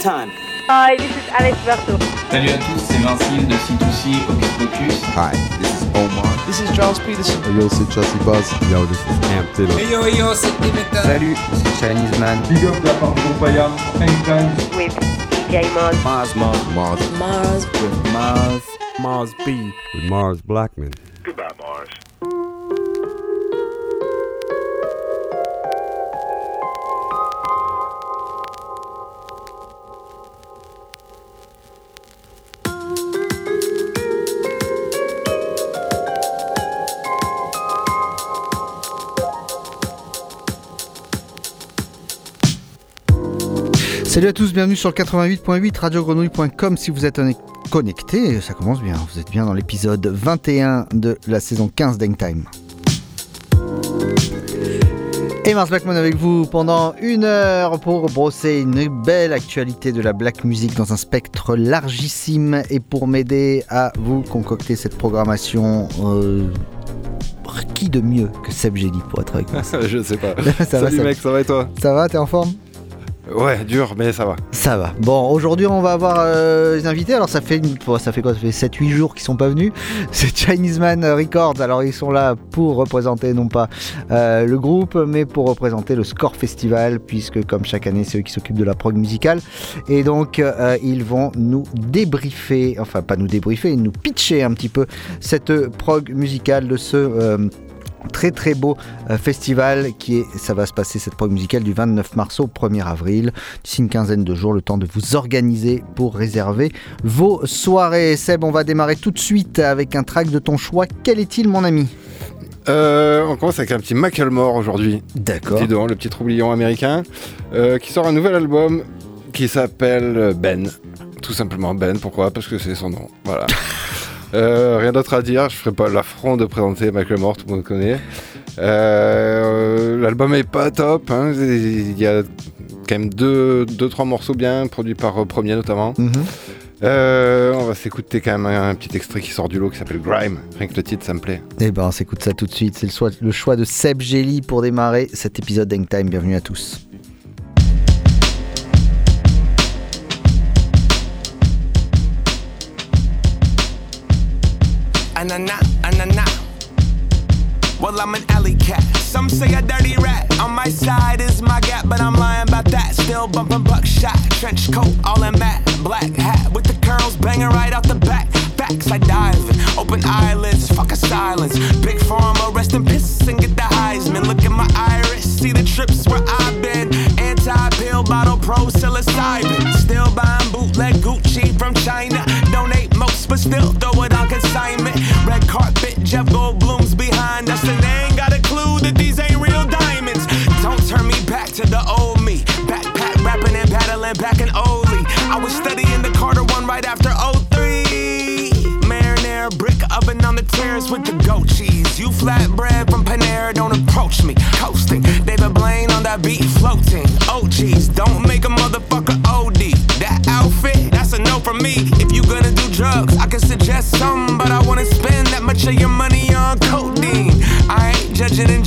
Time. Hi, this is Alex Berto. Salut à tous, c'est Vincile de C2C Hocus Pocus. Hi, this is Omar. This is Charles Peterson. Yo, c'est Chelsea Buzz. Yo, this is Amp Taylor. Hey yo, yo, c'est Dimitra. Salut, c'est Chinese Man. Big up la part de Paya, Hang With DJ Mars. Mars, Mars, Mars. Mars. With Mars. Mars B. With Mars Blackman. Salut à tous, bienvenue sur le 88.8 radiogrenouille.com si vous êtes connecté, ça commence bien, vous êtes bien dans l'épisode 21 de la saison 15 d'Hangtime. Et Mars Blackman avec vous pendant une heure pour brosser une belle actualité de la black music dans un spectre largissime et pour m'aider à vous concocter cette programmation. euh, qui de mieux que Seb Gély pour être avec moi je sais pas. Ça va, Salut Seb mec, ça va et toi? Ça va, t'es en forme? Ouais, dur, mais ça va. Ça va. Bon, aujourd'hui, on va avoir euh, les invités. Alors, ça fait, une- ça fait quoi? Ça fait 7-8 jours qu'ils sont pas venus. C'est Chinese Man Records. Alors, ils sont là pour représenter non pas euh, le groupe, mais pour représenter le Score Festival, puisque comme chaque année, c'est eux qui s'occupent de la prog musicale. Et donc, euh, ils vont nous débriefer, enfin, pas nous débriefer, nous pitcher un petit peu cette prog musicale de ce. Très très beau euh, festival qui est, ça va se passer cette prog musicale du 29 mars au 1er avril. D'ici une quinzaine de jours, le temps de vous organiser pour réserver vos soirées. Seb, on va démarrer tout de suite avec un track de ton choix. Quel est-il, mon ami? Euh, on commence avec un petit Macklemore aujourd'hui. D'accord. Le petit troublion américain, euh, qui sort un nouvel album qui s'appelle Ben. Tout simplement Ben, pourquoi? Parce que c'est son nom. Voilà. Euh, rien d'autre à dire, je ferai pas l'affront de présenter Macklemore, tout le monde connaît. Euh, L'album est pas top, hein, il y a quand même deux, deux trois morceaux bien, produits par euh, Premier notamment. Mhm. Euh, on va s'écouter quand même un, petit extrait qui sort du lot qui s'appelle Grime. Rien que le titre, ça me plaît. Eh ben, on s'écoute ça tout de suite. C'est le, choix- le choix de Seb Gély pour démarrer cet épisode d'Hangtime. Bienvenue à tous. Anana, anana. Well, I'm an alley cat. Some say a dirty rat. On my side is my gap, but I'm lying about that. Still bumping buckshot. Trench coat, all in matte. Black hat with the curls banging right out the back. Backs I dive in. Open eyelids, fuck a silence. Big pharma, rest in piss and get the Heisman. Look at my iris, see the trips where I've been. Anti pill bottle pro psilocybin. Still buying bootleg Gucci from China. Donate most, but still throw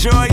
enjoy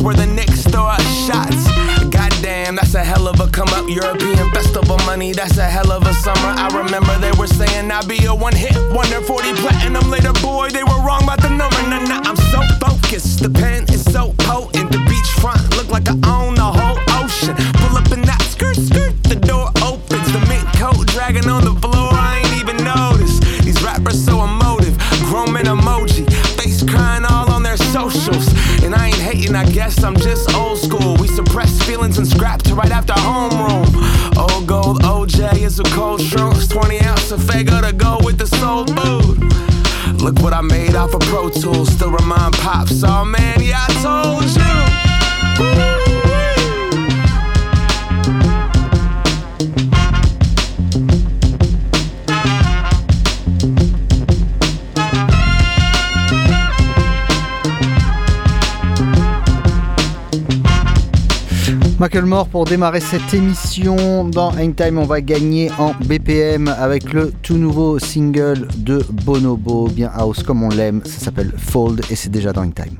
where the Knicks throw out shots. Goddamn, that's a hell of a come up. European festival money, that's a hell of a summer. I remember they were saying I'd be a one hit wonder 40 platinum later. Boy, they were wrong about the number. Nah, nah, I'm so focused. The pen is so potent. The beachfront look like I own the whole ocean. Pull up in that skirt, skirt. The door opens. The mint coat dragging on the floor. I guess I'm just old school. We suppress feelings and scrap to right after homeroom. Old gold OJ is a cold shrooms. 20 ounce of Fago to go with the soul food. Look what I made off of Pro Tools. Still remind pops. Oh man, yeah, Pour démarrer cette émission. Dans Hangtime on va gagner en BPM avec le tout nouveau single de Bonobo bien house comme on l'aime. Ça s'appelle Fold et c'est déjà dans Hangtime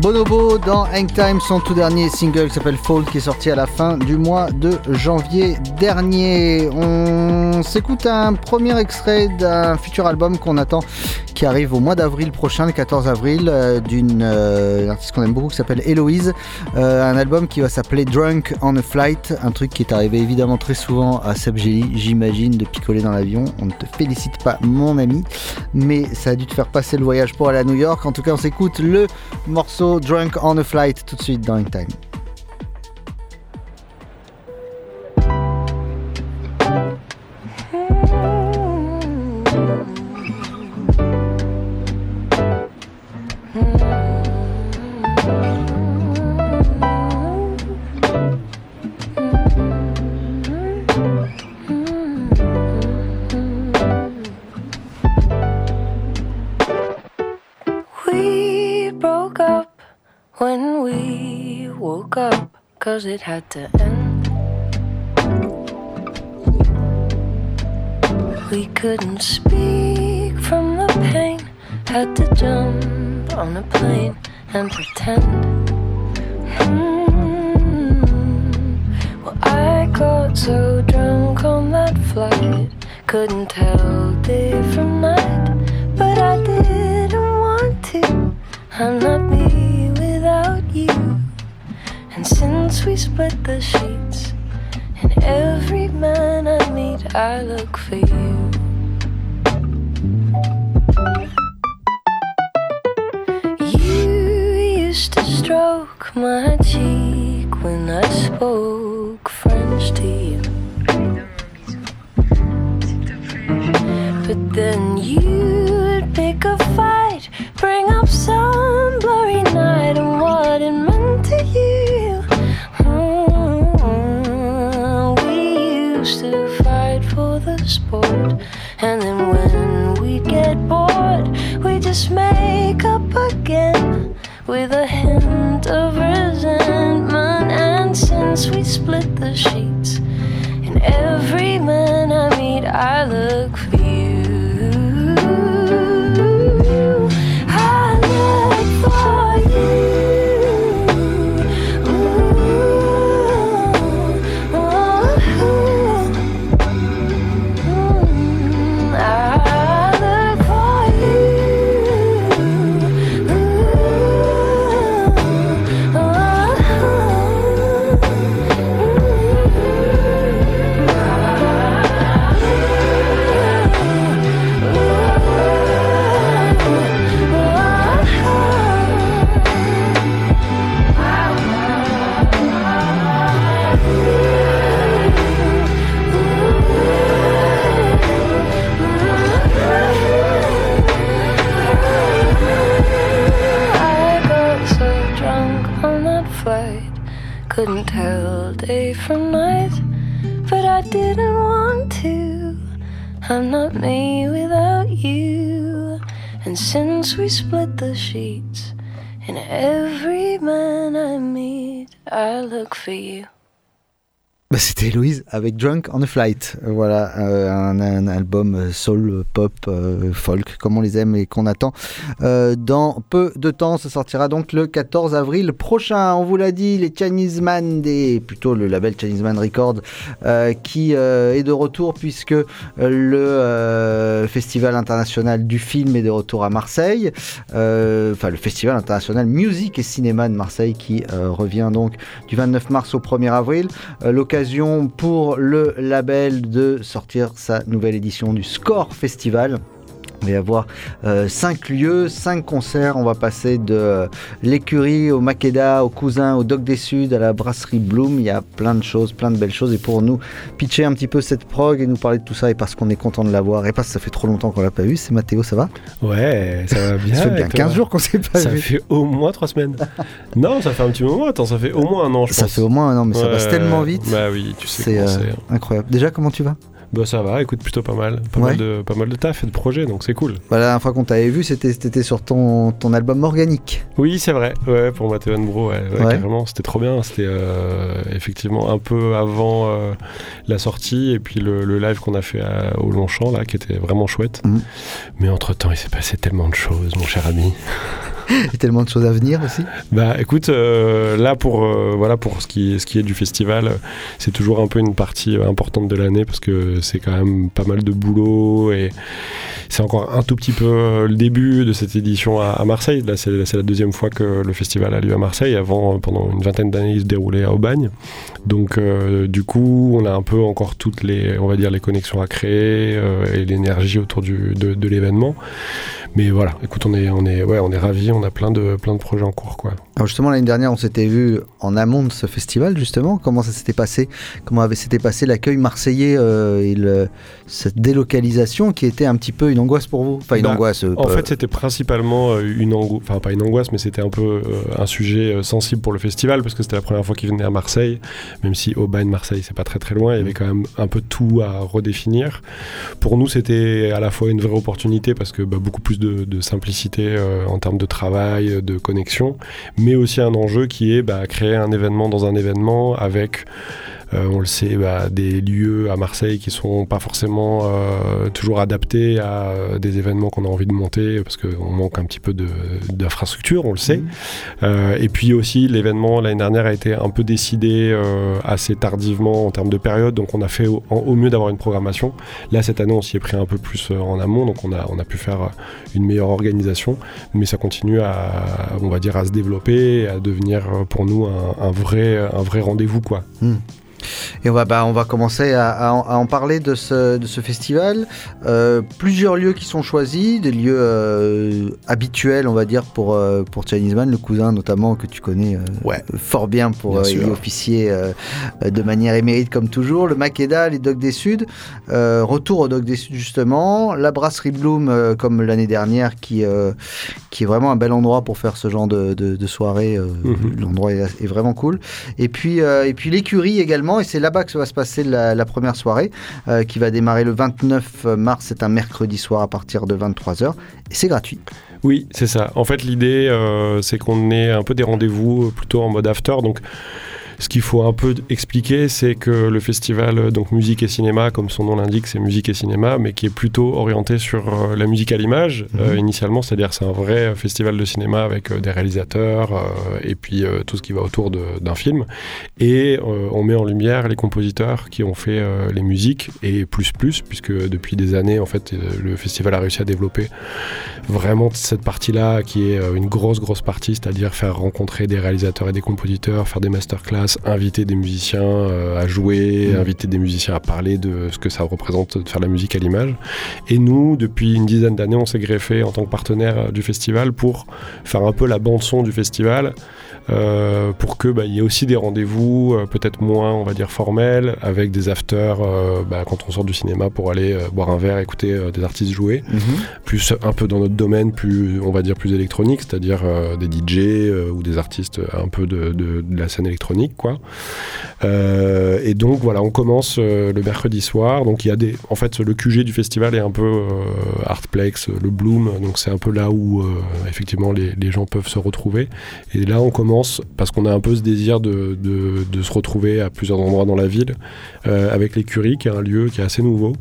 Bonobo dans Hang Time, son tout dernier single qui s'appelle Fall qui est sorti à la fin du mois de janvier dernier. S'écoute un premier extrait d'un futur album qu'on attend qui arrive au mois d'avril prochain, le 14 avril, euh, d'une euh, artiste qu'on aime beaucoup qui s'appelle Héloïse. Euh, un album qui va s'appeler Drunk on a Flight, un truc qui est arrivé évidemment très souvent à Seb j'imagine, de picoler dans l'avion. On ne te félicite pas, mon ami, mais ça a dû te faire passer le voyage pour aller à New York. En tout cas, on s'écoute le morceau Drunk on a Flight tout de suite dans Hang Time. Woke up, cause it had to end. We couldn't speak from the pain, had to jump on a plane and pretend. Hmm. Well, I got so drunk on that flight, couldn't tell day from night, but I didn't want to. I'm not me without you. And since we split the sheets, and every man I meet, I look for you. You used to stroke my cheek when I spoke French to you. But then you'd pick a fight, bring up some and then when we'd get bored, we just make up again with a hint of resentment. And since we split the sheets, and every man I meet, I look I'm not me without you. And since we split the sheets, and every man I meet, I look for you. Bah, C'était Héloïse avec Drunk on a Flight. Euh, Voilà, euh, un, album euh, soul, pop, folk, comme on les aime et qu'on attend dans peu de temps. Ça sortira donc le 14 avril prochain. On vous l'a dit, les Chinese Man, des, plutôt le label Chinese Records, qui est de retour puisque le Festival international du film est de retour à Marseille. Enfin, le Festival international musique et cinéma de Marseille qui revient donc du 29 mars au 1er avril. Pour le label de sortir sa nouvelle édition du Score Festival. Il va y avoir 5 lieux, 5 concerts. On va passer de euh, l'écurie au Makeda, au Cousin, au Doc des Suds, à la brasserie Bloom. Il y a plein de choses, plein de belles choses. Et pour nous pitcher un petit peu cette prog et nous parler de tout ça, et parce qu'on est content de l'avoir, et parce que ça fait trop longtemps qu'on l'a pas vu, c'est Mathéo, ça va? Ouais, ça va bien. Ça fait bien et toi? 15 jours qu'on s'est pas Ça vu. fait au moins 3 semaines. non, ça fait un petit moment. Attends, ça fait au moins un an, je Ça pense. fait au moins un an, mais ça passe tellement vite. Bah oui, tu sais C'est euh, incroyable. Déjà, comment tu vas? Bah ça va, écoute, plutôt pas mal. Pas, Ouais. mal, de, pas mal de taf et de projets, donc c'est cool. Bah, La dernière fois qu'on t'avait vu, c'était c'était sur ton, ton album organique. Oui, c'est vrai. Ouais, pour Mathéo Bro, ouais, ouais, Ouais. carrément, c'était trop bien. C'était euh, effectivement un peu avant euh, la sortie et puis le, le live qu'on a fait à- au Longchamp là, qui était vraiment chouette. Mhm. Mais entre temps, il s'est passé tellement de choses, mon cher ami. Et tellement de choses à venir aussi. Bah écoute, euh, là pour, euh, voilà, pour ce, qui, est du festival, euh, c'est toujours un peu une partie importante de l'année parce que c'est quand même pas mal de boulot et c'est encore un tout petit peu le début de cette édition à, Marseille. Là, c'est la deuxième fois que le festival a lieu à Marseille. Avant, pendant une vingtaine d'années, il se déroulait à Aubagne. Donc, du coup, on a un peu encore toutes les, on va dire, les connexions à créer et l'énergie autour de l'événement. Mais voilà, écoute, on est, on est, ouais, on est ravis. On a plein de, plein de projets en cours, quoi. Alors justement l'année dernière on s'était vu en amont de ce festival justement. Comment ça s'était passé? Comment avait s'était passé l'accueil marseillais euh, et le- cette délocalisation qui était un petit peu une angoisse pour vous? Enfin une Bah, angoisse. euh, En fait, c'était principalement euh, une angoisse, enfin pas une angoisse, mais c'était un peu un sujet sensible pour le festival parce que c'était la première fois qu'il venait à Marseille, même si Aubagne, Marseille, c'est pas très très loin, il y avait quand même un peu tout à redéfinir. Pour nous, c'était à la fois une vraie opportunité parce que bah, beaucoup plus de, simplicité euh, en termes de travail, de connexion, mais aussi un enjeu qui est bah, créer un événement dans un événement avec on le sait, bah, des lieux à Marseille qui sont pas forcément euh, toujours adaptés à euh, des événements qu'on a envie de monter parce qu'on manque un petit peu d'infrastructure, on le sait. Euh, et puis aussi, l'événement l'année dernière a été un peu décidé euh, assez tardivement en termes de période, donc on a fait au, mieux d'avoir une programmation. Là, cette année, on s'y est pris un peu plus euh, en amont, donc on a, on a pu faire euh, une meilleure organisation, mais ça continue à, on va dire, à se développer, à devenir euh, pour nous un, un vrai, un vrai rendez-vous, quoi. Hmm. Et on va, bah, on va commencer à, à en- à en parler de ce, de ce festival. Euh, plusieurs lieux qui sont choisis, des lieux euh, habituels, on va dire, pour, euh, pour Chinese Man, le cousin notamment que tu connais euh, fort bien pour Bien y officier de manière émérite comme toujours. Le Makeda, les Dogs des Suds, retour aux Dogs des Suds justement. La Brasserie Bloom, comme l'année dernière, qui, qui est vraiment un bel endroit pour faire ce genre de, de, de soirée. Mhm. L'endroit est, est vraiment cool. Et puis, et puis l'écurie également, et c'est là-bas que va se passer la, la première soirée, euh, qui va démarrer le 29 mars, c'est un mercredi soir à partir de 23h, et c'est gratuit. Oui, c'est ça. En fait, l'idée, euh, c'est qu'on ait un peu des rendez-vous euh, plutôt en mode after. Donc, ce qu'il faut un peu expliquer, c'est que le festival, donc musique et cinéma, comme son nom l'indique, c'est musique et cinéma, mais qui est plutôt orienté sur euh, la musique à l'image euh, initialement. C'est-à-dire, c'est un vrai festival de cinéma avec euh, des réalisateurs euh, et puis euh, tout ce qui va autour d'un film. Et on met en lumière les compositeurs qui ont fait les musiques et plus plus, puisque depuis des années, en fait, le festival a réussi à développer vraiment cette partie-là qui est une grosse grosse partie, c'est-à-dire faire rencontrer des réalisateurs et des compositeurs, faire des masterclass, inviter des musiciens euh, à jouer, Mhm. inviter des musiciens à parler de ce que ça représente de faire la musique à l'image. Et nous, depuis une dizaine d'années, on s'est greffé en tant que partenaire euh, du festival pour faire un peu la bande son du festival. Euh, pour que bah, il y ait aussi des rendez-vous euh, peut-être moins on va dire formels avec des afters euh, bah, quand on sort du cinéma pour aller boire un verre écouter des artistes jouer plus un peu dans notre domaine, plus on va dire plus électronique, c'est-à-dire des DJ ou des artistes un peu de, de- de la scène électronique, quoi. Et donc voilà, on commence le mercredi soir. Donc il y a des, en fait, le QG du festival est un peu Artplex, le Bloom, donc c'est un peu là où effectivement les, les gens peuvent se retrouver. Et là, on commence parce qu'on a un peu ce désir de, de- de se retrouver à plusieurs endroits dans la ville euh, avec l'écurie, qui est un lieu qui est assez nouveau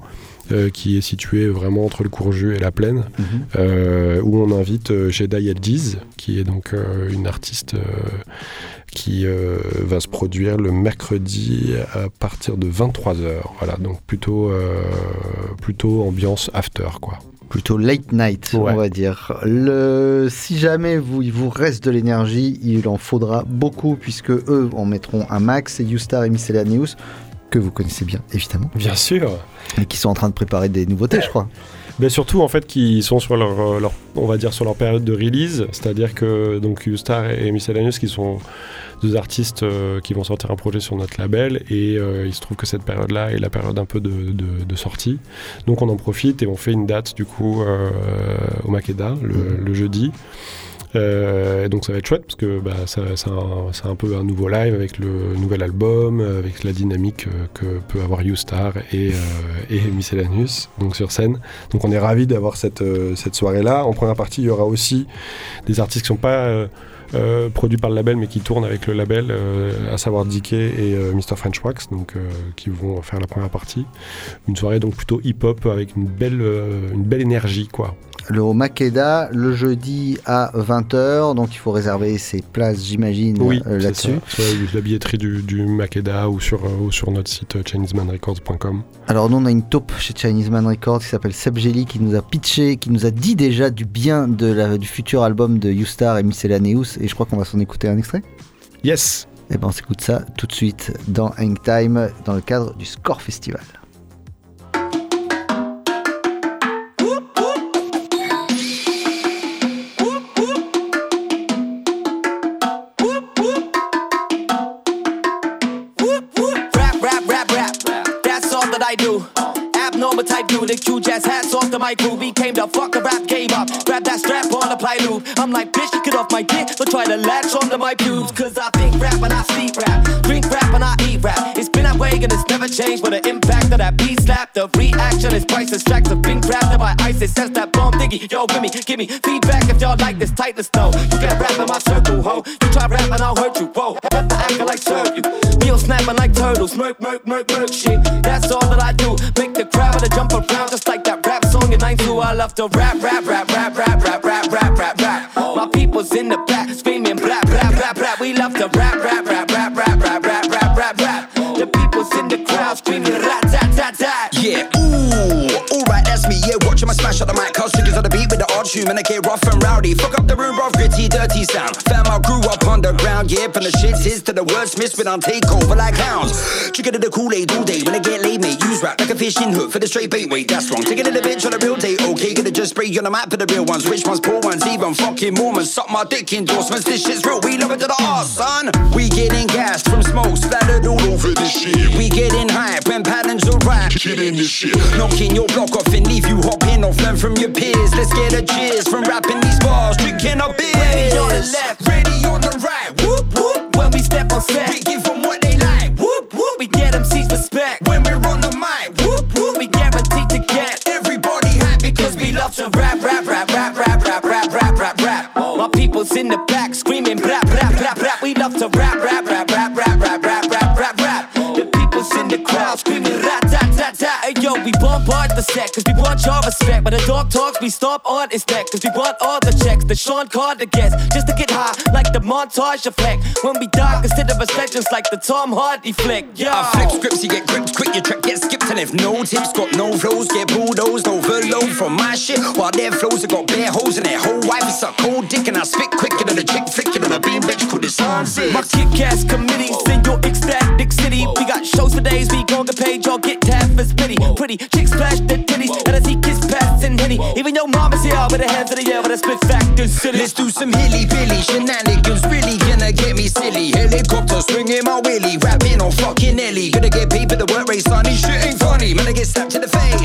euh, qui est situé vraiment entre le Courjus et la Plaine, euh, où on invite euh, Jeda Yeldiz, qui est donc une artiste qui va se produire le mercredi à partir de 23h. Voilà, donc plutôt, plutôt ambiance after, quoi. Plutôt late night, Ouais. on va dire. Le, si jamais vous, il vous reste de l'énergie, il en faudra beaucoup, puisque eux en mettront un max, et Youstar et Miscellaneous, que vous connaissez bien, évidemment. Bien sûr. Et qui sont en train de préparer des nouveautés, je crois. Mais surtout en fait qui sont sur leur, euh, leur- on va dire sur leur période de release, c'est-à-dire que donc Ustar et Miscellaneous qui sont deux artistes euh, qui vont sortir un projet sur notre label et euh, il se trouve que cette période-là est la période un peu de, sortie. Donc on en profite et on fait une date du coup au Makeda le jeudi. Euh, donc ça va être chouette parce que bah, c'est un, c'est un peu un nouveau live avec le nouvel album, euh, avec la dynamique euh, que peut avoir Youstar et, et donc sur scène. Donc on est ravis d'avoir cette, soirée-là. En première partie, il y aura aussi des artistes qui ne sont pas euh, produits par le label mais qui tournent avec le label, à savoir DK et Mr. French Wax, donc, qui vont faire la première partie. Une soirée donc plutôt hip-hop avec une belle, une belle énergie quoi. Le au Makeda le jeudi à 20h. Donc il faut réserver ses places, j'imagine, Oui, euh, c'est là-dessus. la billetterie du, du Makeda ou sur, euh, ou sur notre site euh, chinesemanrecords.com. Alors nous on a une taupe chez Chinese Man Records qui s'appelle Seb Jelly qui nous a pitché, qui nous a dit déjà du bien de la, du futur album de Youstar et Miscellaneous et je crois qu'on va s'en écouter un extrait. Yes Et ben on s'écoute ça tout de suite dans Hang Time dans le cadre du Score Festival. The Q jazz hats off to my crew. Became the fuck the rap game up. Grab that strap on the ply loop. I'm like, bitch, get off my dick. Don't try to latch onto my pubes. Cause I think rap and I sleep rap. Drink rap and I eat rap. It's been that way and it's never changed. But the impact of that beat slap, the reaction is priceless. Tracks have been grabbed by ISIS. Sense that bomb diggy. Yo, give me, give me feedback if y'all like this tightness though. You can't rap in my circle, ho. You try rap and I'll hurt you, whoa. Have to act like serve you. Feel snapping like turtles. Murk, murk, murk, murk shit. That's all that I do. Make song in 92. I love to rap, rap, rap, rap, rap, rap, rap, rap, rap, rap. My people's in the back screaming blah, blah, blah, blah. We love to rap, rap, rap, rap, rap, rap, rap, rap, rap, rap. The people's in the crowd screaming rat, tat, tat, tat. Yeah, ooh, alright, that's me. Yeah, watching my smash out the mic, cause triggers on the beat tune, and I get rough and rowdy. Fuck up the room, rough, gritty, dirty sound. Fam, I grew up underground, yeah, from the shits is to the wordsmiths, when I'm take over like hounds. Chicken to the Kool Aid all day, when I get laid, mate, use rap like a fishing hook for the straight bait. Wait, that's wrong. Taking it a bitch on a real date, okay, gonna just spray you on the map for the real ones. Which ones poor ones, even fucking Mormons. Suck my dick endorsements, this shit's real, we love it to the arse, son. We getting gassed from smoke, splattered all over this shit. We getting hype when patterns are right. Killing this shit. Knocking your block off and leave you hopping off, learn from your peers. Let's get a cheers from rapping these bars, drinking a beer. Ready on the left, ready on the right. Whoop whoop. When we step on set, we give them what they like. whoop whoop. We get MCs respect. When we're on the mic, whoop whoop. We guaranteed to get Everybody happy because we love to rap, rap, rap, rap, rap, rap, rap, rap, rap, rap. My people's in the back screaming rap, rap, rap, rap. We love to rap, rap, set cause we want your respect. But the dog talks, we stop on his neck cause we want all the checks. The Sean Carter gets just to get high like the montage effect. When we die, consider us legends like the Tom Hardy flick. Yeah. I flip scripts, you get gripped quick, your track gets skipped. And if no tips, got no flows, get bulldozed, overload from my shit. While their flows have got bare holes in their whole wife, it's a cold dick, and I spit quicker than a chick flicking on a beam bitch called the sunset. My kick-ass committees in your ecstatic city. We got shows for days, we gon' get paid, y'all get tapped for spitty. Pretty chicks their titties, and I see kiss pass and henny. Even your mama's here with her hands in the air, but I spit factor city. Let's do some hilly billy shenanigans, really gonna get me silly. Helicopter swinging my willy, rapping on fucking Ellie. Gonna get paid for the work rate, sonny. Shit ain't funny, man. I get slapped in the face.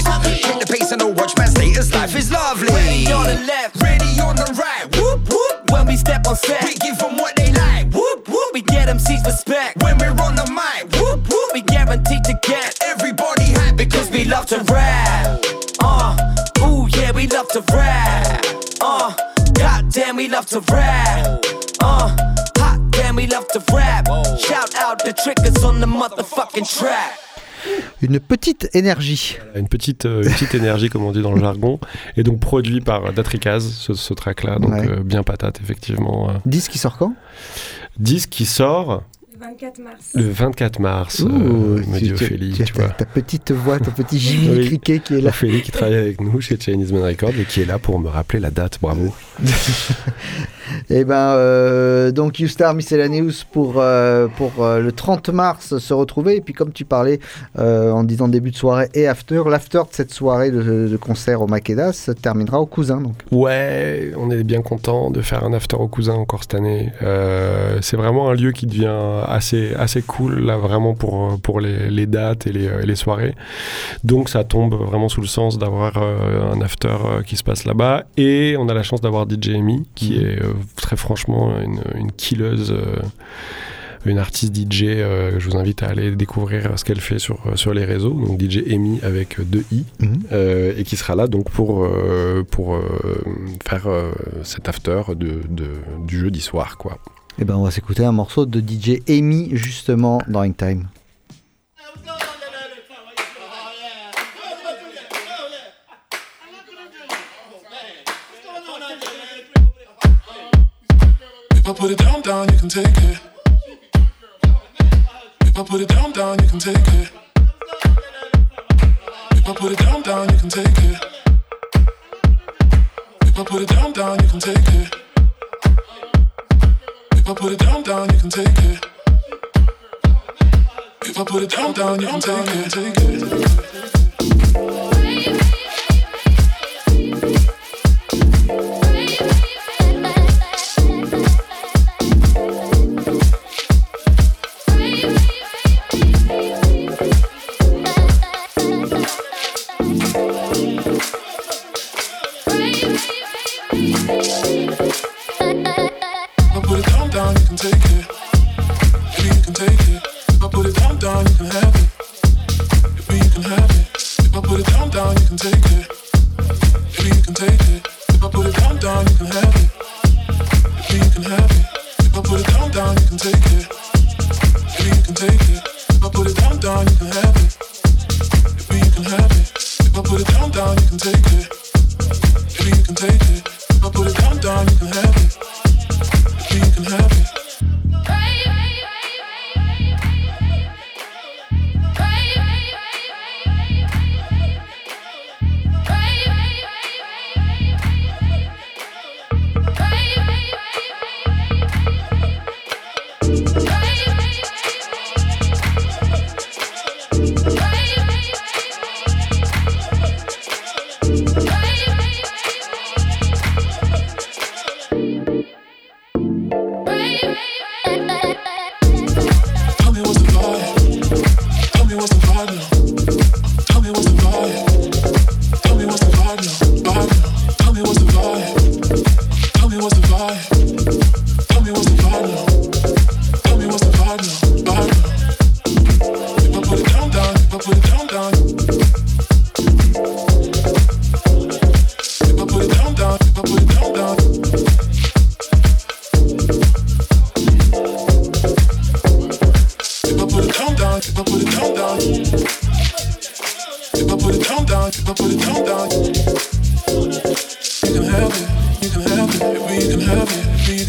Hit the pace and no watch my status. Life is lovely. Ready on the left, ready on the right. Whoop whoop. When we step on set, we give them what they like. Whoop whoop. We get MCs respect. When we're on the mic, whoop whoop. We guaranteed to get everybody happy because we love to rap. Uh, ooh yeah, we love to rap. Uh, goddamn, we love to rap. Uh, hot damn, we love to rap. Shout out the triggers on the motherfucking track. Une petite énergie. Une petite, euh, une petite énergie, comme on dit dans le jargon, et donc produit par Datrikaz, ce, ce track-là, donc Ouais. euh, bien patate, effectivement. euh. Disque qui sort quand? Disque qui sort 24 mars. le 24 mars, Ouh, euh, me dit Ophélie, tu- vois. Ta petite voix, ton petit Jimmy Oui. Criquet qui est là. Ophélie qui travaille avec nous chez Chinese Man Records et qui est là pour me rappeler la date, bravo. Et ben euh, donc Youstar Miscellaneous pour, euh, pour euh, le 30 mars se retrouver. Et puis comme tu parlais euh, en disant début de soirée et after, l'after de cette soirée de, de concert au Makeda se terminera au Cousin. Donc. Ouais, on est bien content de faire un after au cousin encore cette année. Euh, c'est vraiment un lieu qui devient assez, assez cool là vraiment pour, pour les, les dates et les, et les soirées. Donc ça tombe vraiment sous le sens d'avoir euh, un after euh, qui se passe là-bas. Et on a la chance d'avoir DJ Amy qui est euh, très franchement une, une killeuse. euh, une artiste DJ, euh, je vous invite à aller découvrir ce qu'elle fait sur, sur les réseaux, donc DJ Amy avec deux i, euh, et qui sera là donc pour, euh, pour euh, faire euh, cet after de, de- du jeudi soir, quoi. Et ben on va s'écouter un morceau de DJ Amy justement dans In Time. If I put it down, down, you can take it. If I put it down, down, you can take it, take it.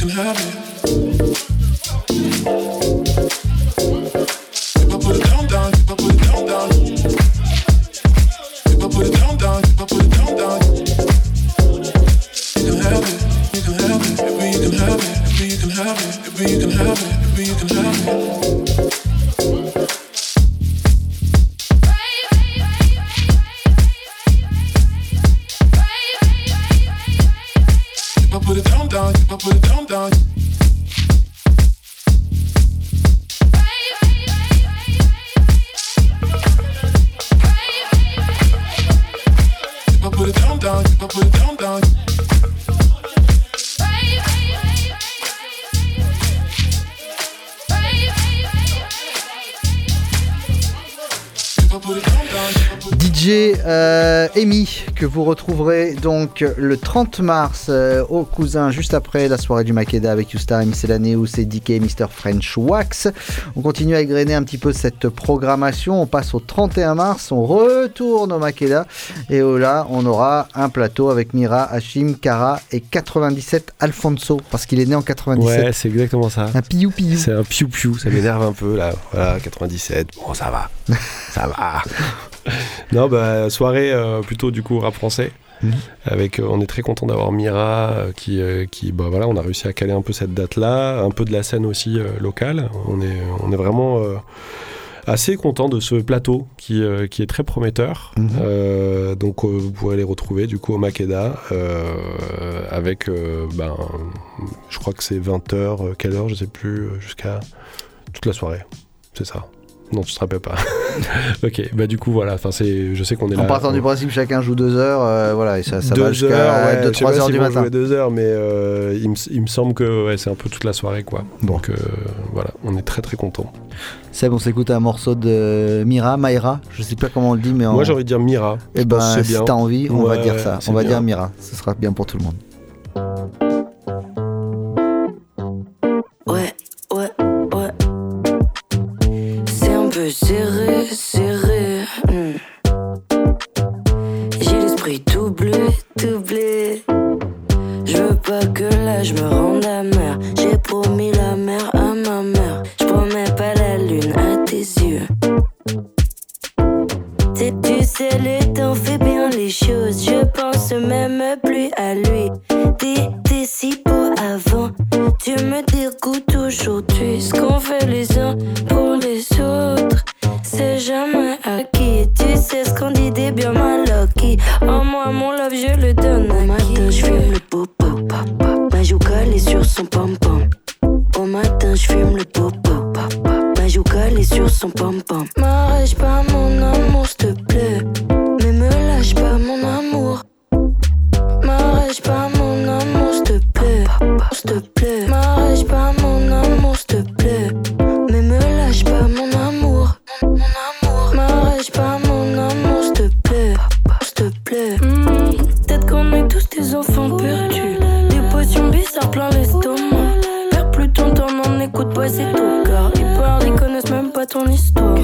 It, if we can have it. Que vous retrouverez donc le 30 mars euh, au Cousin, juste après la soirée du Makeda avec Youstar et où c'est DK et Mr. French Wax. On continue à égrener un petit peu cette programmation. On passe au 31 mars, on retourne au Makeda et oh là, on aura un plateau avec Mira, Hashim, Kara et 97 Alfonso parce qu'il est né en 97. Ouais, c'est exactement ça. Un piou piou. C'est un piou piou, ça m'énerve un peu là. Voilà, 97. Bon, ça va. ça va. non, bah, soirée euh, plutôt du coup rap français. Mhm. Avec, euh, on est très content d'avoir Mira euh, qui, euh, qui bah, voilà, on a réussi à caler un peu cette date-là, un peu de la scène aussi locale. On est, on est vraiment assez content de ce plateau qui, qui est très prometteur. Mhm. Donc vous pourrez les retrouver du coup au Makeda avec, ben, je crois que c'est 20h, quelle heure, je sais plus, jusqu'à toute la soirée. C'est ça. Non, tu te rappelles pas. ok, bah du coup voilà, enfin c'est, je sais qu'on est là. En partant du principe, chacun joue deux heures, euh, voilà, et ça, ça va deux jusqu'à heures, ouais, 2-3 je sais pas heures s'ils du matin. jouer deux heures, mais euh, il, me, il me semble que ouais, c'est un peu toute la soirée quoi. Donc euh, voilà, on est très très content. Seb, on s'écoute un morceau de Mira, Maïra, je sais pas comment on le dit, mais en... Moi j'ai envie de dire Mira. Eh Je pense ben, si t'as envie, on va dire ça. On va bien. dire Mira. Ce sera bien pour tout le monde. C'est tout. Car ils parlent, ils connaissent même pas ton histoire.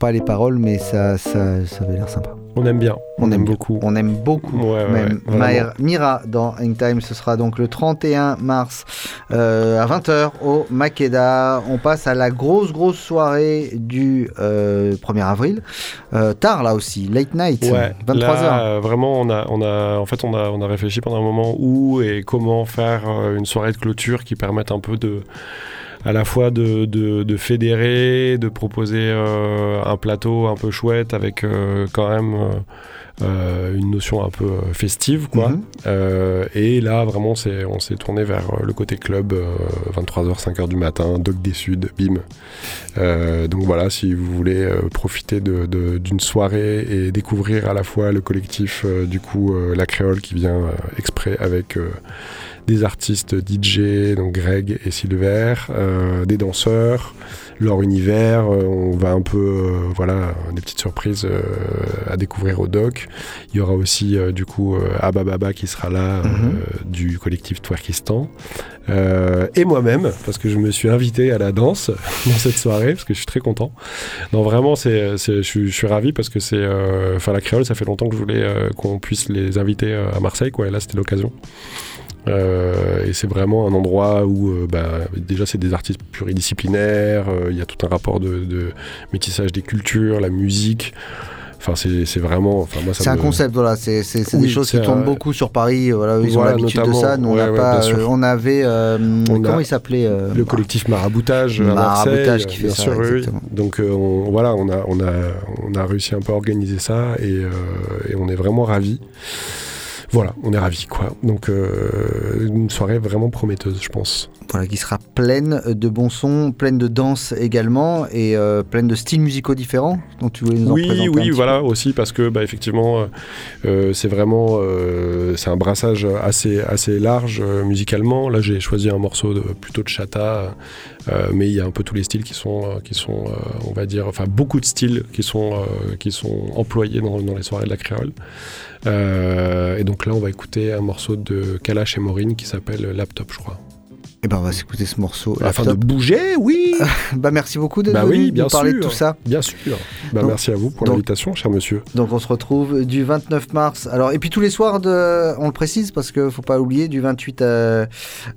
Pas les paroles, mais ça, ça, ça avait l'air sympa. On aime bien. On, aime beaucoup. On aime beaucoup. Ouais, ouais, même. Maïr- Mira dans Hangtime, ce sera donc le 31 mars euh, à 20h au Makeda. On passe à la grosse, grosse soirée du euh, 1er avril. Euh, tard là aussi, late night, Ouais, 23h. là, euh, vraiment, on a, on a, en fait, on a, on a réfléchi pendant un moment où et comment faire euh, une soirée de clôture qui permette un peu de, à la fois de, de, de fédérer, de proposer euh, un plateau un peu chouette avec euh, quand même euh, une notion un peu festive, quoi. Mhm. Et là, vraiment, on s'est tourné vers le côté club, 23h, 5h du matin, Doc des Sud, bim. Donc voilà, si vous voulez profiter de- d'une soirée et découvrir à la fois le collectif, du coup, La Créole qui vient exprès avec des artistes DJ, donc Greg et Silver, euh, des danseurs, leur univers, euh, on va un peu, euh, voilà, des petites surprises à découvrir au doc. Il y aura aussi, du coup, euh, Abba Baba qui sera là, Mhm. du collectif Twerkistan. Et moi-même, parce que je me suis invité à la danse dans cette soirée, parce que je suis très content. Non, vraiment, c'est, je, suis, ravi parce que c'est. Enfin, la créole, ça fait longtemps que je voulais qu'on puisse les inviter à Marseille, quoi. Et là, c'était l'occasion. Euh, et c'est vraiment un endroit où euh, bah, déjà c'est des artistes pluridisciplinaires, euh, il y a tout un rapport de, de métissage des cultures, la musique. Enfin, c'est, vraiment. Enfin, moi, ça C'est un concept, voilà. C'est Oui, des choses qui c'est tournent un- beaucoup sur Paris. Voilà, ils ont Voilà, l'habitude de ça. Nous, on Ouais, n'a ouais, pas. on avait. On comment a il s'appelait le collectif Maraboutage Maraboutage qui fait ça, sûr, oui. Donc on, voilà, on a, on, a, on a réussi un peu à organiser ça et, et on est vraiment ravis. Voilà, on est ravis quoi. Donc euh, une soirée vraiment prometteuse, je pense. voilà, qui sera pleine de bons sons, pleine de danse également et euh, pleine de styles musicaux différents dont tu voulais nous en Oui, présenter un oui, petit voilà aussi parce que bah, effectivement, euh, c'est vraiment c'est un brassage assez assez large musicalement. Là, j'ai choisi un morceau de plutôt de chata, mais il y a un peu tous les styles qui sont euh, qui sont, euh, on va dire, enfin beaucoup de styles qui sont euh, qui sont employés dans, dans les soirées de la créole. Euh, et donc là, on va écouter un morceau de Kalash et Maureen qui s'appelle Laptop, je crois. Et ben on va s'écouter ce morceau. Afin de bouger, oui. bah merci beaucoup de Bah nous oui, bien parler sûr. de tout ça. Bien sûr. Bah, Donc- merci à vous pour l'invitation, cher monsieur. Donc on se retrouve du 29 mars. Alors et puis tous les soirs de, on le précise parce que faut pas oublier du 28 à,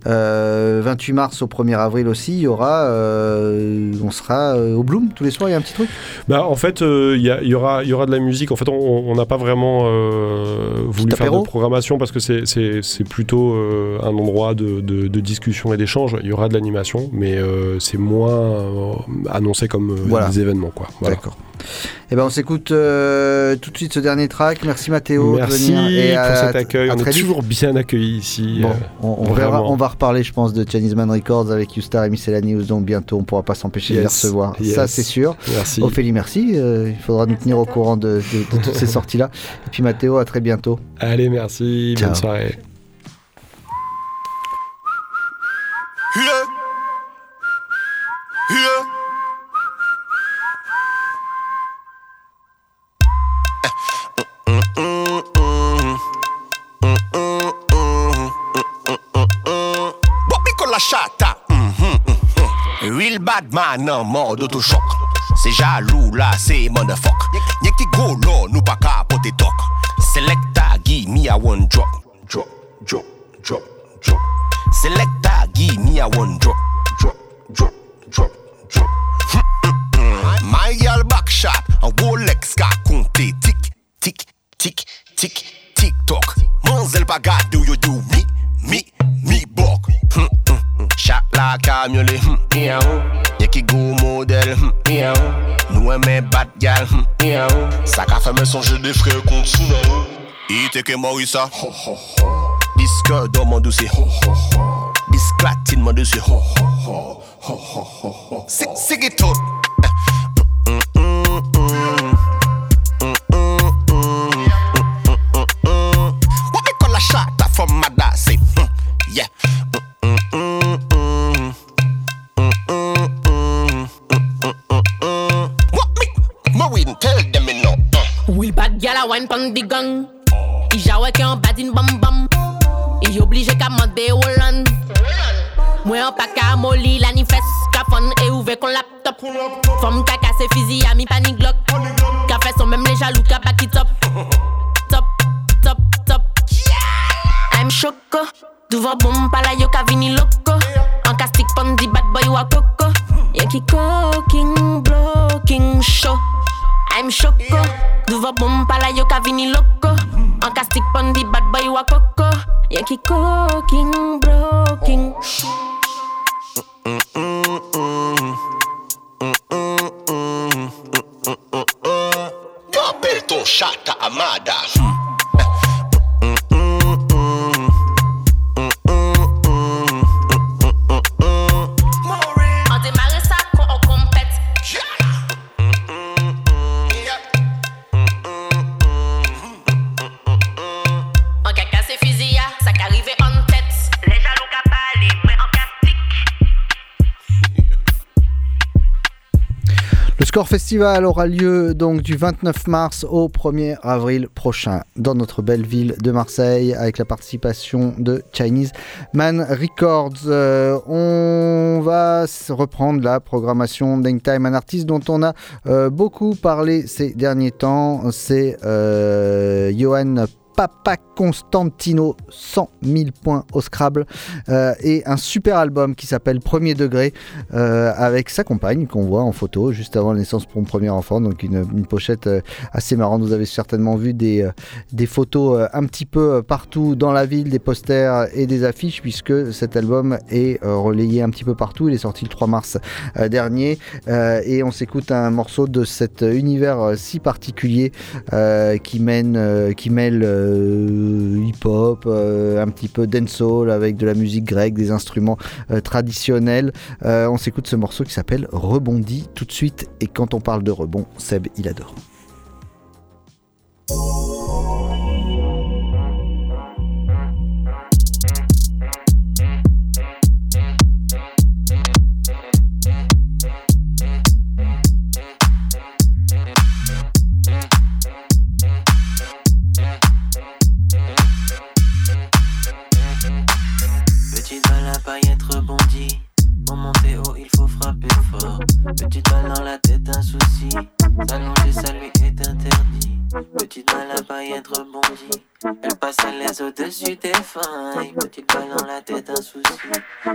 euh, 28 mars au 1er avril aussi, il y aura, euh, on sera euh, au Bloom tous les soirs. Il y a un petit truc? Bah, en fait, euh, il y, y aura, y aura de la musique. En fait, on n'a pas vraiment euh, voulu faire de programmation parce que c'est- plutôt euh, un endroit de, de- de discussion et d'échange. Il y aura de l'animation, mais euh, c'est moins euh, annoncé comme euh, Voilà. des événements. Quoi. Voilà. D'accord. Et ben on s'écoute euh, tout de suite ce dernier track. Merci Mathéo Merci de venir et pour à- cet accueil. On est vite. toujours bien accueillis ici. Bon, on, on verra, on va reparler, je pense, de Chinese Man Records avec Youstar et Miscellaneous, donc bientôt on pourra pas s'empêcher de les recevoir. yes. Ça, c'est sûr. Merci. Ophélie, merci. Euh, il faudra nous tenir au courant de, de- de toutes ces sorties-là. Et puis Mathéo, à très bientôt. Allez, merci. Ciao. Bonne soirée. Yeah. Yeah. Bon, la chata, mm-hmm, mm-hmm. real bad man nan mor d'autochok Se jalou la se motherfuck. Nye ki golo nou pa ka pote tok Selekta gi mi a one drop. Drop, drop, drop, drop. Selecta, give me a one drop. Drop, drop, drop, drop. My girl back shot, un Rolex qu'a compté tic, tic, tic, tic, tic toc. Manzel pas gade ou yo do mi, mi, mi bok. Chat la camiolet, hum, miaou. Y'a qui go modèle, miaou. Nous aimons bad gal, miaou. Ça qu'a fait me songer des frères contre Sunao. Ite que Morissa, disque dans mon dossier. Disclatine mon dossier. C'est me no. Will bad gal a wine pon di gang? I jawe ke an bad in bam Mwen an pa ka moli la ni fes Ka fon e ouve kon laptop. Fom ka kase fizi a mi pani glock Ka fe son mem le jalou ka up Top, top, top I'm choco Duvo boom pala yo ka vini loco An ka stick pon di bad boy wa Yen ki cooking, blocking show. I'm choco Duvo boom pala yo ka vini loco An ka stick pon di bad boy wa Yen ki cooking, blocking Yo aperto chata amada. Score Festival aura lieu donc du 29 mars au 1er avril prochain dans notre belle ville de Marseille avec la participation de Chinese Man Records. Euh, on va reprendre la programmation d'Hangtime, un artiste dont on a euh, beaucoup parlé ces derniers temps. C'est euh, Johan Papa Constantino, 100 000 points au Scrabble, euh, et un super album qui s'appelle Premier Degré, euh, avec sa compagne qu'on voit en photo juste avant la naissance pour mon premier enfant, donc une, pochette euh, assez marrante. Vous avez certainement vu des, des photos un petit peu partout dans la ville, des posters et des affiches, puisque cet album est relayé un petit peu partout. Il est sorti le 3 mars dernier, et on s'écoute un morceau de cet univers si particulier qui mène, qui mêle hip-hop, euh, un petit peu dancehall avec de la musique grecque, des instruments euh, traditionnels. Euh, on s'écoute ce morceau qui s'appelle Rebondi tout de suite. Et quand on parle de rebond, Seb, il adore. Elle passe à l'aise au-dessus des failles. Petite balle dans la tête, un souci.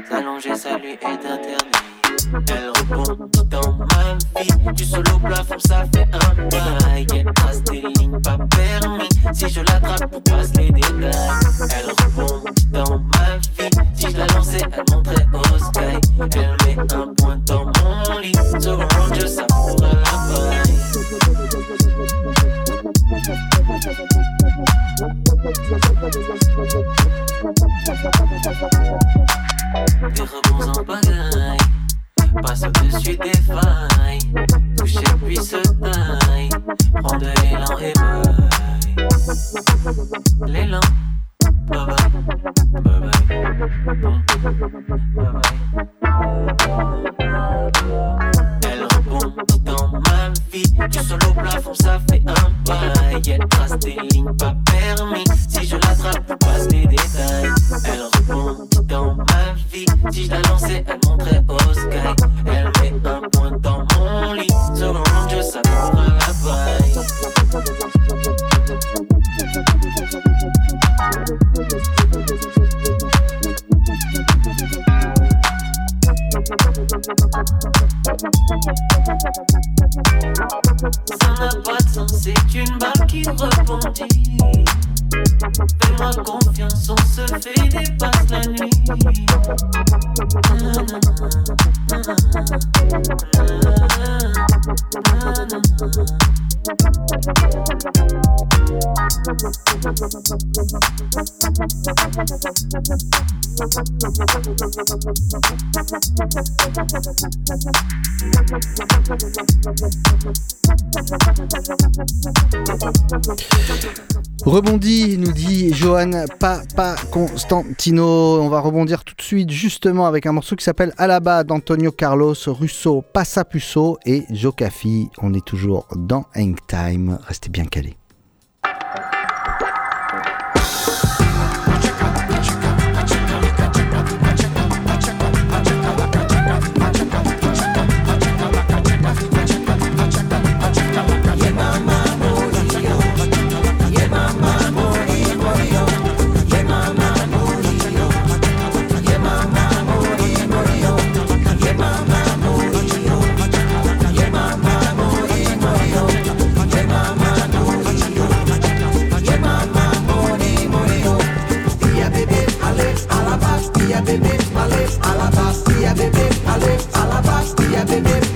S'allonger, ça lui est interdit. Elle rebond dans ma vie. Du solo plafond, ça fait un bail. Elle trace des lignes pas permis. Si je l'attrape pour passer les détails. Elle rebond dans ma vie. Si je la lançais, elle montrait au sky. Elle met un point dans mon lit. Second je ça pourra la paille. Des rebonds en pagaille Passe au-dessus des failles Toucher puis se taille Prends de l'élan et bye L'élan Bye bye Bye bye rebond dans ma vie. Du sol au plafond ça fait un bail. Elle trace des lignes pas permis. Si je l'attrape je passe les détails. Elle rebond dans ma vie. Si je la lançais elle montrait au sky. Elle met un point dans mon lit. Selon je ça pourra la paille Ça n'a pas de sens, c'est une balle qui rebondit. Fais-moi confiance, on se fait des passes la nuit. Rebondit, nous dit Johan Papa Constantino. On va rebondir tout de suite justement avec un morceau qui s'appelle Alaba d'Antonio Carlos Russo Passapusso et Jocafi. On est toujours dans Hang Time. Restez bien calés. dale a la pastilla bebé.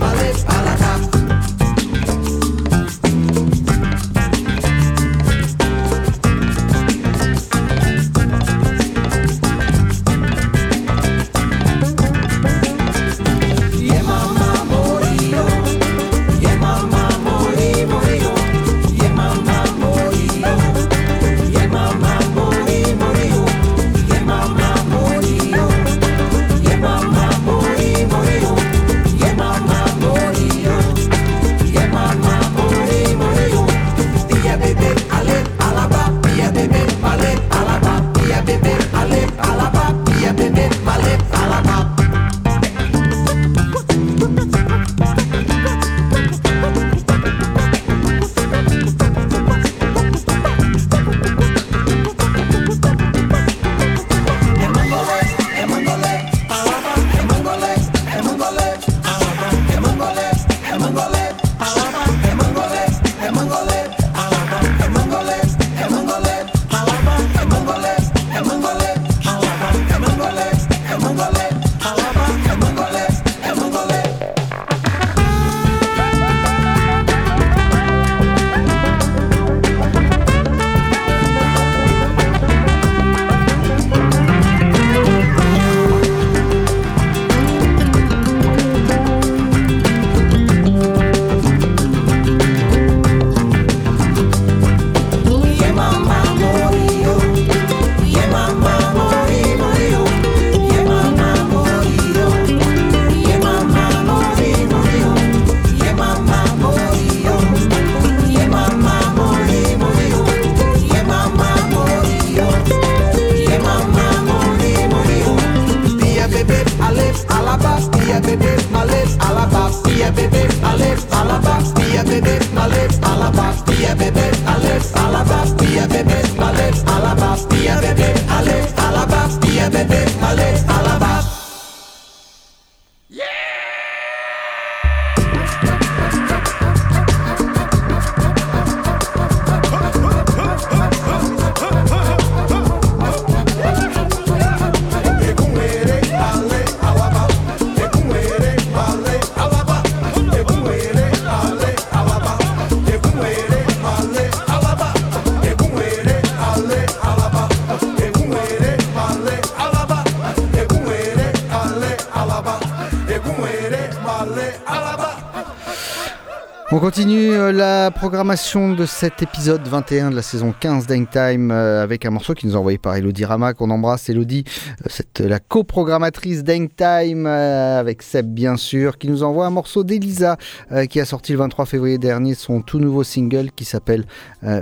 Continue euh, la programmation de cet épisode 21 de la saison 15 d'Hangtime euh, avec un morceau qui nous est envoyé par Elodie Rama, qu'on embrasse Elodie, euh, la coprogrammatrice d'Hangtime avec Seb bien sûr, qui nous envoie un morceau d'Elisa qui a sorti le 23 février dernier son tout nouveau single qui s'appelle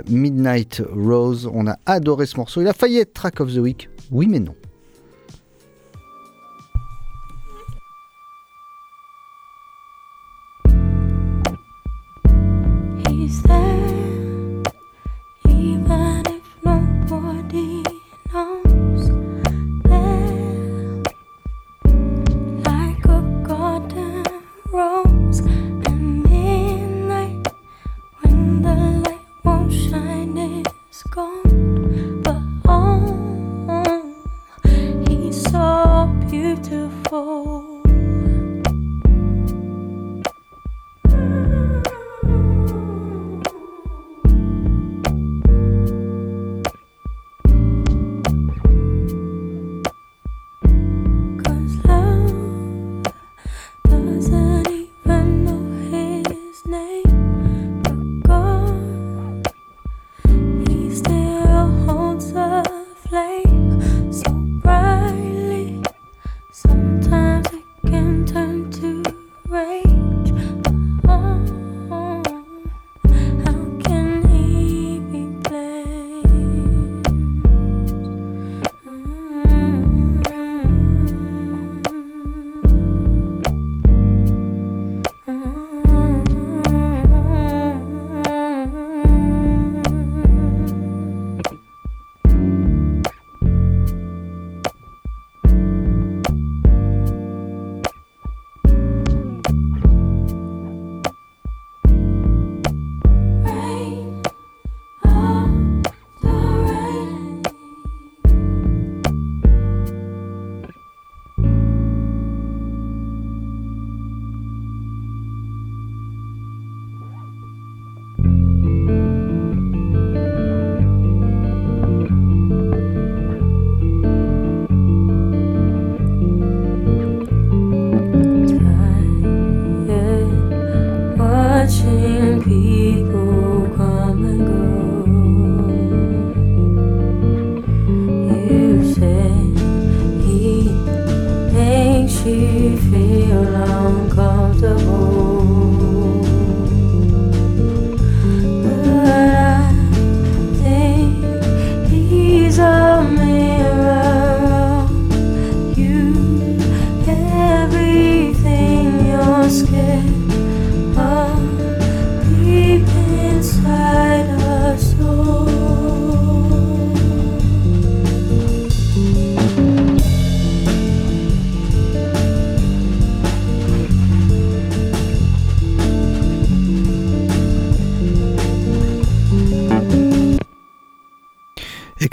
Midnight Rose. On a adoré ce morceau, il a failli être track of the week, oui mais non. Oh.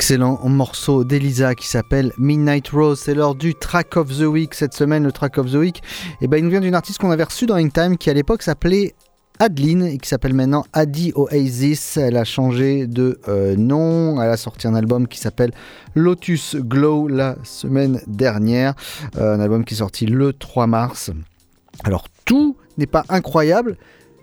Excellent morceau d'Elisa qui s'appelle Midnight Rose. C'est l'heure du track of the week cette semaine. Le track of the week, et ben, il nous vient d'une artiste qu'on avait reçue dans Time qui à l'époque s'appelait Adeline et qui s'appelle maintenant Adi Oasis. Elle a changé de euh, nom. Elle a sorti un album qui s'appelle Lotus Glow la semaine dernière. Euh, un album qui est sorti le 3 mars. Alors tout n'est pas incroyable.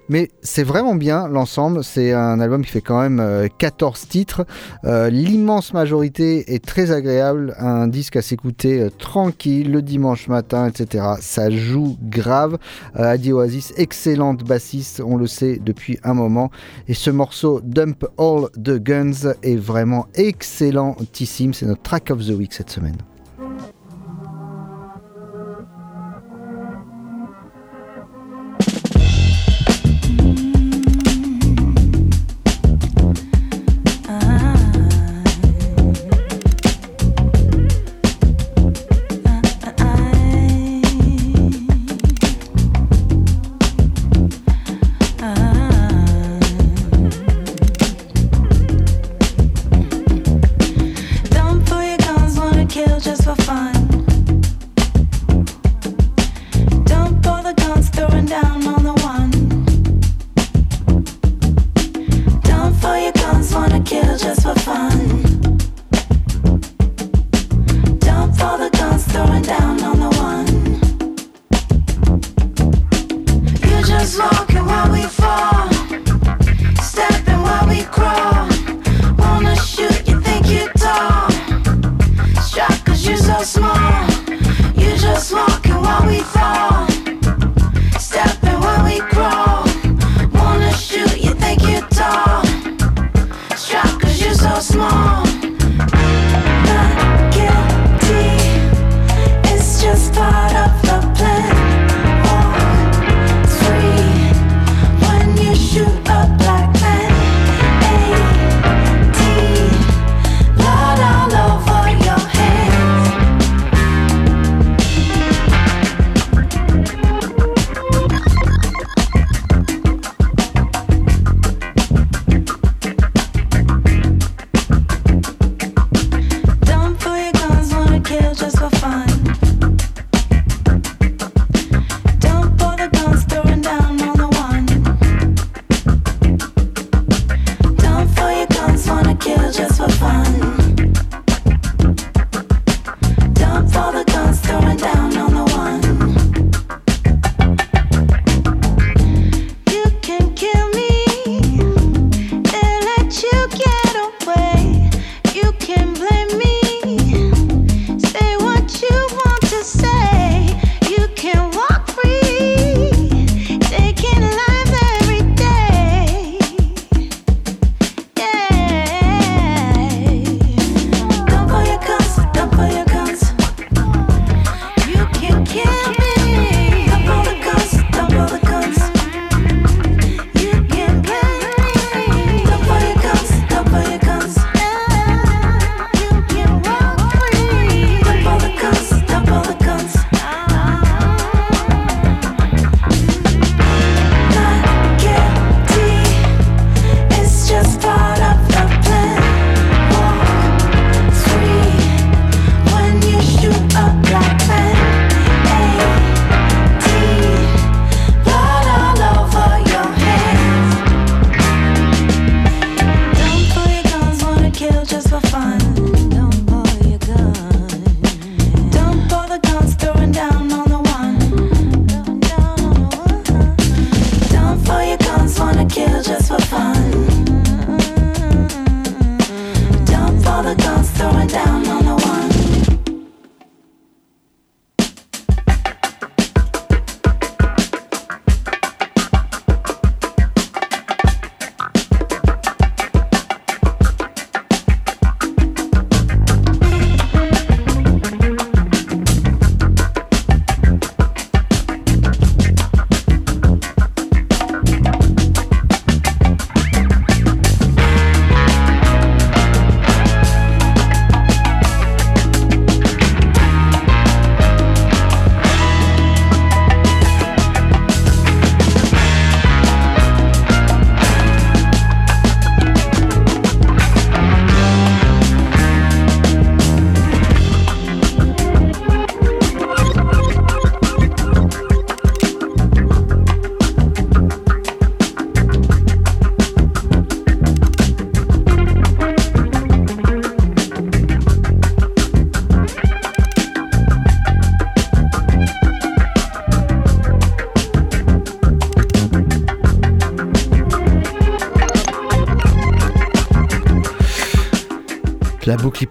Mais c'est vraiment bien l'ensemble. C'est un album qui fait quand même euh, 14 titres. Euh, L'immense majorité est très agréable. Un disque à s'écouter euh, tranquille le dimanche matin, etc. Ça joue grave. Euh, Adi Oasis, excellente bassiste, on le sait depuis un moment. Et ce morceau Dump All the Guns est vraiment excellentissime. C'est notre track of the week cette semaine.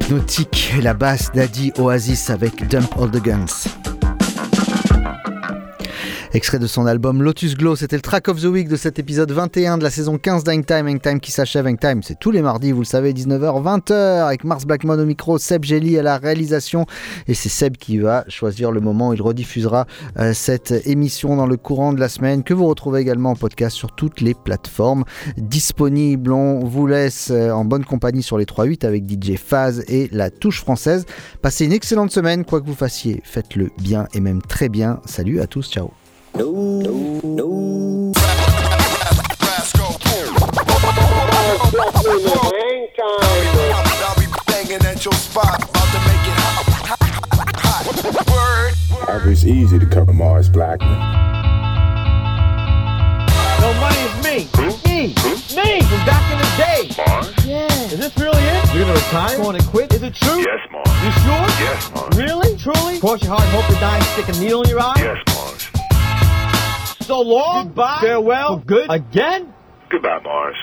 Hypnotique la basse d'Adi Oasis avec Dump All the Guns. Extrait de son album Lotus Glow, c'était le track of the week de cet épisode 21 de la saison 15 d'Hangtime. Hangtime qui s'achève. Hangtime, c'est tous les mardis, vous le savez, 19h, 20h, avec Mars Blackmon au micro, Seb Gelly à la réalisation. Et c'est Seb qui va choisir le moment où il rediffusera euh, cette émission dans le courant de la semaine, que vous retrouvez également en podcast sur toutes les plateformes disponibles. On vous laisse euh, en bonne compagnie sur les 3-8 avec DJ Faz et la touche française. Passez une excellente semaine, quoi que vous fassiez, faites-le bien et même très bien. Salut à tous, ciao. No, no, no. It's easy to cover Mars Blackman. No money is me. Me. Me from back in the the day. Mars? Yeah. Is this really it? You're gonna retire? Going to quit? Is it true? Yes, Mars. You sure? Yes, Mars. Really? Truly? Cross your heart and hope to die and stick a needle in your eye? Yes, Mars. So long. Goodbye. Farewell. Good. Again. Goodbye, Mars.